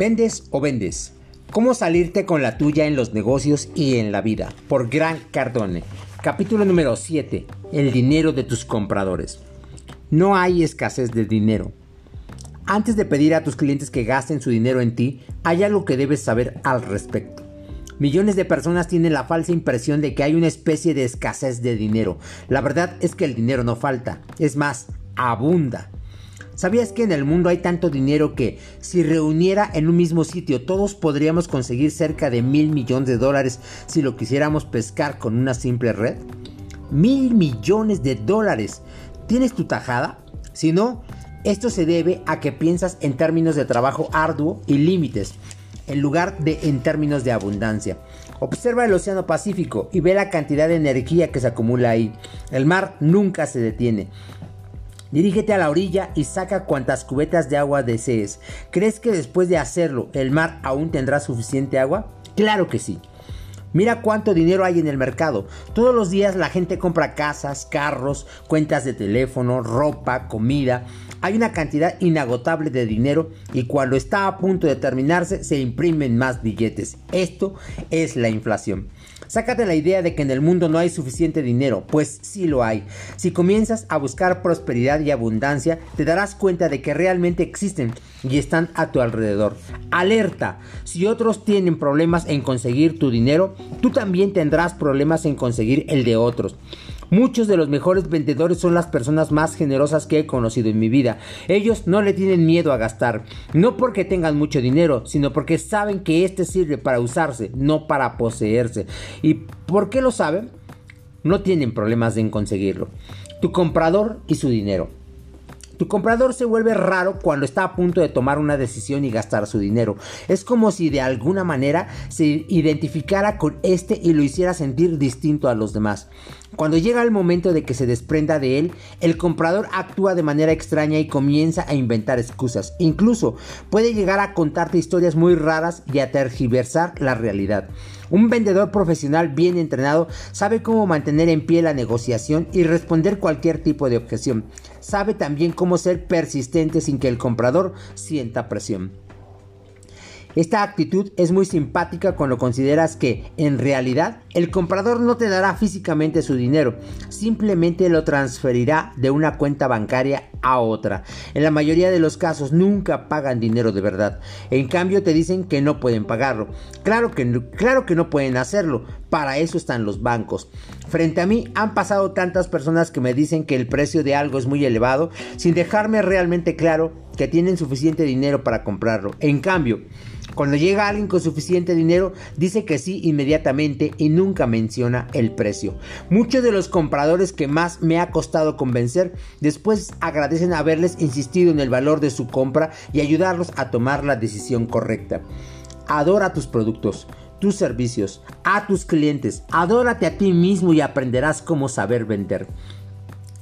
¿Vendes o vendes? ¿Cómo salirte con la tuya en los negocios y en la vida? Por Gran Cardone. Capítulo número 7. El dinero de tus compradores. No hay escasez de dinero. Antes de pedir a tus clientes que gasten su dinero en ti, hay algo que debes saber al respecto. Millones de personas tienen la falsa impresión de que hay una especie de escasez de dinero. La verdad es que el dinero no falta, es más, abunda. ¿Sabías que en el mundo hay tanto dinero que si reuniera en un mismo sitio todos podríamos conseguir cerca de mil millones de dólares si lo quisiéramos pescar con una simple red? Mil millones de dólares. ¿Tienes tu tajada? Si no, esto se debe a que piensas en términos de trabajo arduo y límites, en lugar de en términos de abundancia. Observa el Océano Pacífico y ve la cantidad de energía que se acumula ahí. El mar nunca se detiene. Dirígete a la orilla y saca cuantas cubetas de agua desees. ¿Crees que después de hacerlo el mar aún tendrá suficiente agua? Claro que sí. Mira cuánto dinero hay en el mercado. Todos los días la gente compra casas, carros, cuentas de teléfono, ropa, comida. Hay una cantidad inagotable de dinero y cuando está a punto de terminarse se imprimen más billetes. Esto es la inflación. Sácate la idea de que en el mundo no hay suficiente dinero, pues sí lo hay. Si comienzas a buscar prosperidad y abundancia, te darás cuenta de que realmente existen y están a tu alrededor. Alerta, si otros tienen problemas en conseguir tu dinero, tú también tendrás problemas en conseguir el de otros. Muchos de los mejores vendedores son las personas más generosas que he conocido en mi vida. Ellos no le tienen miedo a gastar, no porque tengan mucho dinero, sino porque saben que este sirve para usarse, no para poseerse. ¿Y por qué lo saben? No tienen problemas en conseguirlo. Tu comprador y su dinero. Tu comprador se vuelve raro cuando está a punto de tomar una decisión y gastar su dinero. Es como si de alguna manera se identificara con este y lo hiciera sentir distinto a los demás. Cuando llega el momento de que se desprenda de él, el comprador actúa de manera extraña y comienza a inventar excusas. Incluso puede llegar a contarte historias muy raras y a tergiversar la realidad. Un vendedor profesional bien entrenado sabe cómo mantener en pie la negociación y responder cualquier tipo de objeción. Sabe también cómo ser persistente sin que el comprador sienta presión. Esta actitud es muy simpática cuando consideras que, en realidad, el comprador no te dará físicamente su dinero, simplemente lo transferirá de una cuenta bancaria a otra. En la mayoría de los casos nunca pagan dinero de verdad. En cambio te dicen que no pueden pagarlo. Claro que, claro que no pueden hacerlo. Para eso están los bancos. Frente a mí han pasado tantas personas que me dicen que el precio de algo es muy elevado sin dejarme realmente claro que tienen suficiente dinero para comprarlo. En cambio, cuando llega alguien con suficiente dinero, dice que sí inmediatamente y nunca menciona el precio. Muchos de los compradores que más me ha costado convencer después agradecen haberles insistido en el valor de su compra y ayudarlos a tomar la decisión correcta. Adora tus productos tus servicios, a tus clientes, adórate a ti mismo y aprenderás cómo saber vender.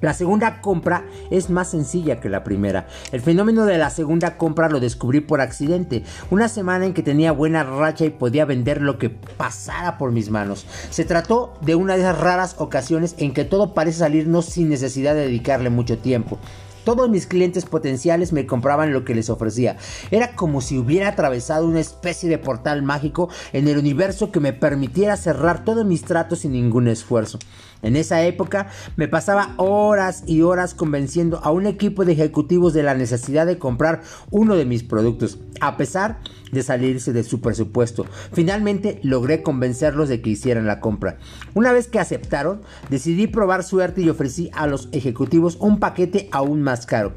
La segunda compra es más sencilla que la primera. El fenómeno de la segunda compra lo descubrí por accidente. Una semana en que tenía buena racha y podía vender lo que pasara por mis manos. Se trató de una de esas raras ocasiones en que todo parece salirnos sin necesidad de dedicarle mucho tiempo. Todos mis clientes potenciales me compraban lo que les ofrecía. Era como si hubiera atravesado una especie de portal mágico en el universo que me permitiera cerrar todos mis tratos sin ningún esfuerzo. En esa época me pasaba horas y horas convenciendo a un equipo de ejecutivos de la necesidad de comprar uno de mis productos, a pesar de salirse de su presupuesto. Finalmente logré convencerlos de que hicieran la compra. Una vez que aceptaron, decidí probar suerte y ofrecí a los ejecutivos un paquete aún más caro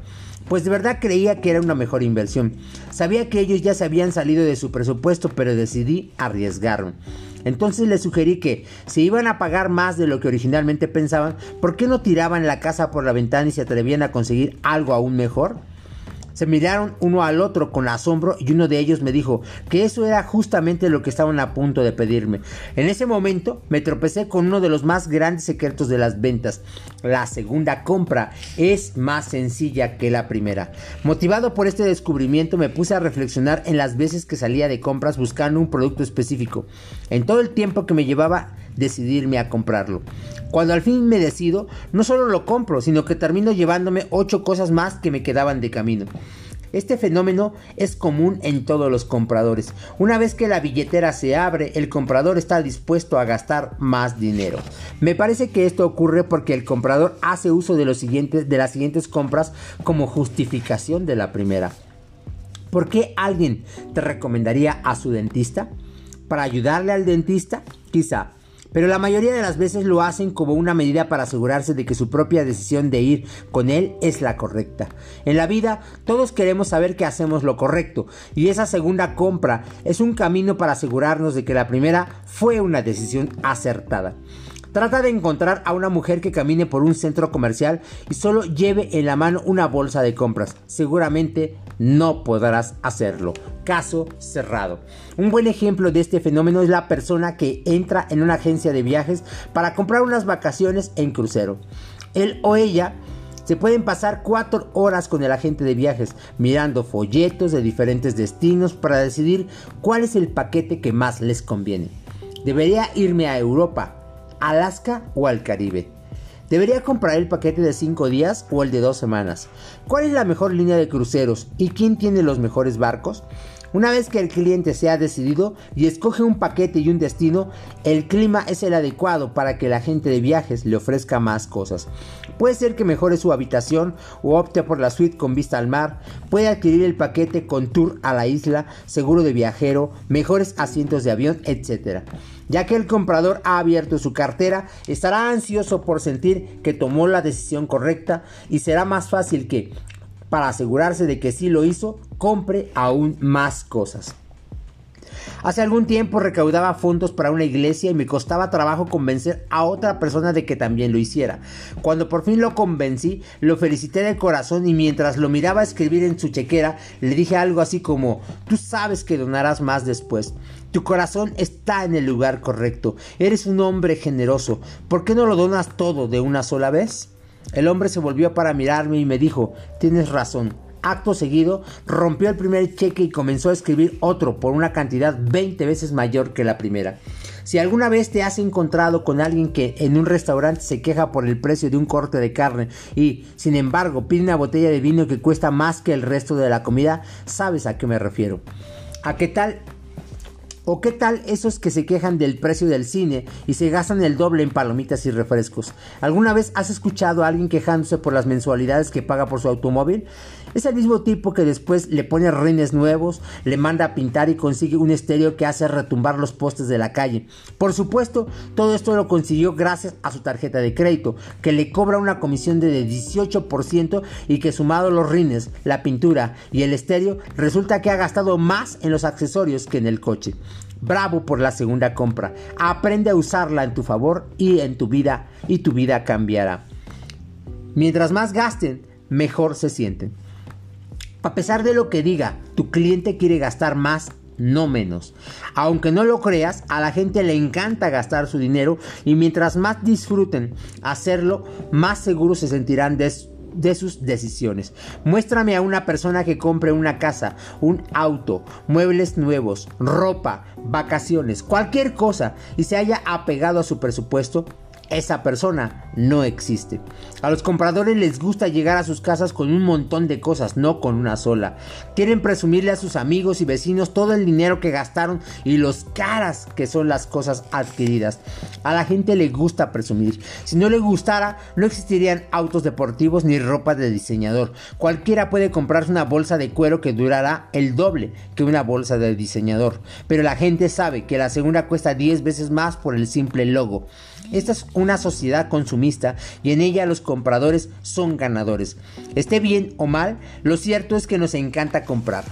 pues de verdad creía que era una mejor inversión. Sabía que ellos ya se habían salido de su presupuesto, pero decidí arriesgarme. Entonces les sugerí que si iban a pagar más de lo que originalmente pensaban, ¿por qué no tiraban la casa por la ventana y se atrevían a conseguir algo aún mejor? Se miraron uno al otro con asombro y uno de ellos me dijo que eso era justamente lo que estaban a punto de pedirme. En ese momento me tropecé con uno de los más grandes secretos de las ventas. La segunda compra es más sencilla que la primera. Motivado por este descubrimiento me puse a reflexionar en las veces que salía de compras buscando un producto específico. En todo el tiempo que me llevaba decidirme a comprarlo. Cuando al fin me decido, no solo lo compro, sino que termino llevándome ocho cosas más que me quedaban de camino. Este fenómeno es común en todos los compradores. Una vez que la billetera se abre, el comprador está dispuesto a gastar más dinero. Me parece que esto ocurre porque el comprador hace uso de, los siguientes, de las siguientes compras como justificación de la primera. ¿Por qué alguien te recomendaría a su dentista? ¿Para ayudarle al dentista? Quizá pero la mayoría de las veces lo hacen como una medida para asegurarse de que su propia decisión de ir con él es la correcta. En la vida todos queremos saber que hacemos lo correcto y esa segunda compra es un camino para asegurarnos de que la primera fue una decisión acertada. Trata de encontrar a una mujer que camine por un centro comercial y solo lleve en la mano una bolsa de compras. Seguramente no podrás hacerlo. Caso cerrado. Un buen ejemplo de este fenómeno es la persona que entra en una agencia de viajes para comprar unas vacaciones en crucero. Él o ella se pueden pasar cuatro horas con el agente de viajes mirando folletos de diferentes destinos para decidir cuál es el paquete que más les conviene. Debería irme a Europa, Alaska o al Caribe. ¿Debería comprar el paquete de 5 días o el de 2 semanas? ¿Cuál es la mejor línea de cruceros y quién tiene los mejores barcos? Una vez que el cliente se ha decidido y escoge un paquete y un destino, el clima es el adecuado para que el agente de viajes le ofrezca más cosas. Puede ser que mejore su habitación o opte por la suite con vista al mar, puede adquirir el paquete con tour a la isla, seguro de viajero, mejores asientos de avión, etc. Ya que el comprador ha abierto su cartera, estará ansioso por sentir que tomó la decisión correcta y será más fácil que, para asegurarse de que sí lo hizo, compre aún más cosas. Hace algún tiempo recaudaba fondos para una iglesia y me costaba trabajo convencer a otra persona de que también lo hiciera. Cuando por fin lo convencí, lo felicité de corazón y mientras lo miraba escribir en su chequera, le dije algo así como, tú sabes que donarás más después. Tu corazón está en el lugar correcto. Eres un hombre generoso. ¿Por qué no lo donas todo de una sola vez? El hombre se volvió para mirarme y me dijo, tienes razón. Acto seguido, rompió el primer cheque y comenzó a escribir otro por una cantidad 20 veces mayor que la primera. Si alguna vez te has encontrado con alguien que en un restaurante se queja por el precio de un corte de carne y, sin embargo, pide una botella de vino que cuesta más que el resto de la comida, sabes a qué me refiero. ¿A qué tal ¿O qué tal esos que se quejan del precio del cine y se gastan el doble en palomitas y refrescos? ¿Alguna vez has escuchado a alguien quejándose por las mensualidades que paga por su automóvil? Es el mismo tipo que después le pone rines nuevos, le manda a pintar y consigue un estéreo que hace retumbar los postes de la calle. Por supuesto, todo esto lo consiguió gracias a su tarjeta de crédito, que le cobra una comisión de 18% y que sumado los rines, la pintura y el estéreo, resulta que ha gastado más en los accesorios que en el coche. Bravo por la segunda compra. Aprende a usarla en tu favor y en tu vida y tu vida cambiará. Mientras más gasten, mejor se sienten. A pesar de lo que diga, tu cliente quiere gastar más, no menos. Aunque no lo creas, a la gente le encanta gastar su dinero y mientras más disfruten hacerlo, más seguros se sentirán de de sus decisiones. Muéstrame a una persona que compre una casa, un auto, muebles nuevos, ropa, vacaciones, cualquier cosa y se haya apegado a su presupuesto esa persona no existe. A los compradores les gusta llegar a sus casas con un montón de cosas, no con una sola. Quieren presumirle a sus amigos y vecinos todo el dinero que gastaron y los caras que son las cosas adquiridas. A la gente le gusta presumir. Si no le gustara, no existirían autos deportivos ni ropa de diseñador. Cualquiera puede comprarse una bolsa de cuero que durará el doble que una bolsa de diseñador. Pero la gente sabe que la segunda cuesta 10 veces más por el simple logo. Esta es una sociedad consumista y en ella los compradores son ganadores. Esté bien o mal, lo cierto es que nos encanta comprar.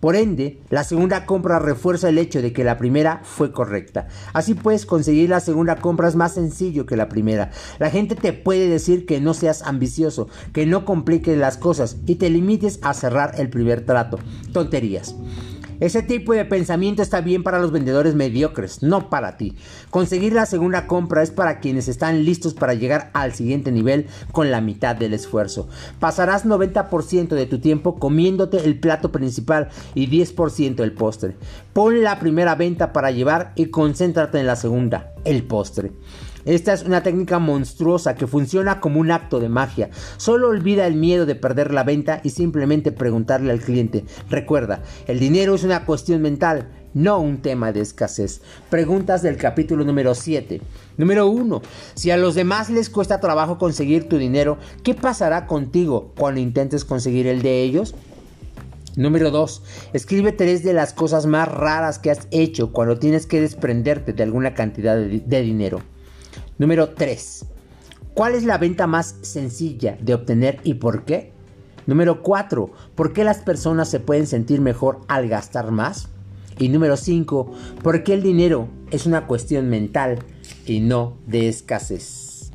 Por ende, la segunda compra refuerza el hecho de que la primera fue correcta. Así pues, conseguir la segunda compra es más sencillo que la primera. La gente te puede decir que no seas ambicioso, que no compliques las cosas y te limites a cerrar el primer trato. Tonterías. Ese tipo de pensamiento está bien para los vendedores mediocres, no para ti. Conseguir la segunda compra es para quienes están listos para llegar al siguiente nivel con la mitad del esfuerzo. Pasarás 90% de tu tiempo comiéndote el plato principal y 10% el postre. Pon la primera venta para llevar y concéntrate en la segunda, el postre. Esta es una técnica monstruosa que funciona como un acto de magia. Solo olvida el miedo de perder la venta y simplemente preguntarle al cliente. Recuerda, el dinero es una cuestión mental, no un tema de escasez. Preguntas del capítulo número 7. Número 1. Si a los demás les cuesta trabajo conseguir tu dinero, ¿qué pasará contigo cuando intentes conseguir el de ellos? Número 2. Escribe tres de las cosas más raras que has hecho cuando tienes que desprenderte de alguna cantidad de, de dinero. Número 3. ¿Cuál es la venta más sencilla de obtener y por qué? Número 4. ¿Por qué las personas se pueden sentir mejor al gastar más? Y número 5. ¿Por qué el dinero es una cuestión mental y no de escasez?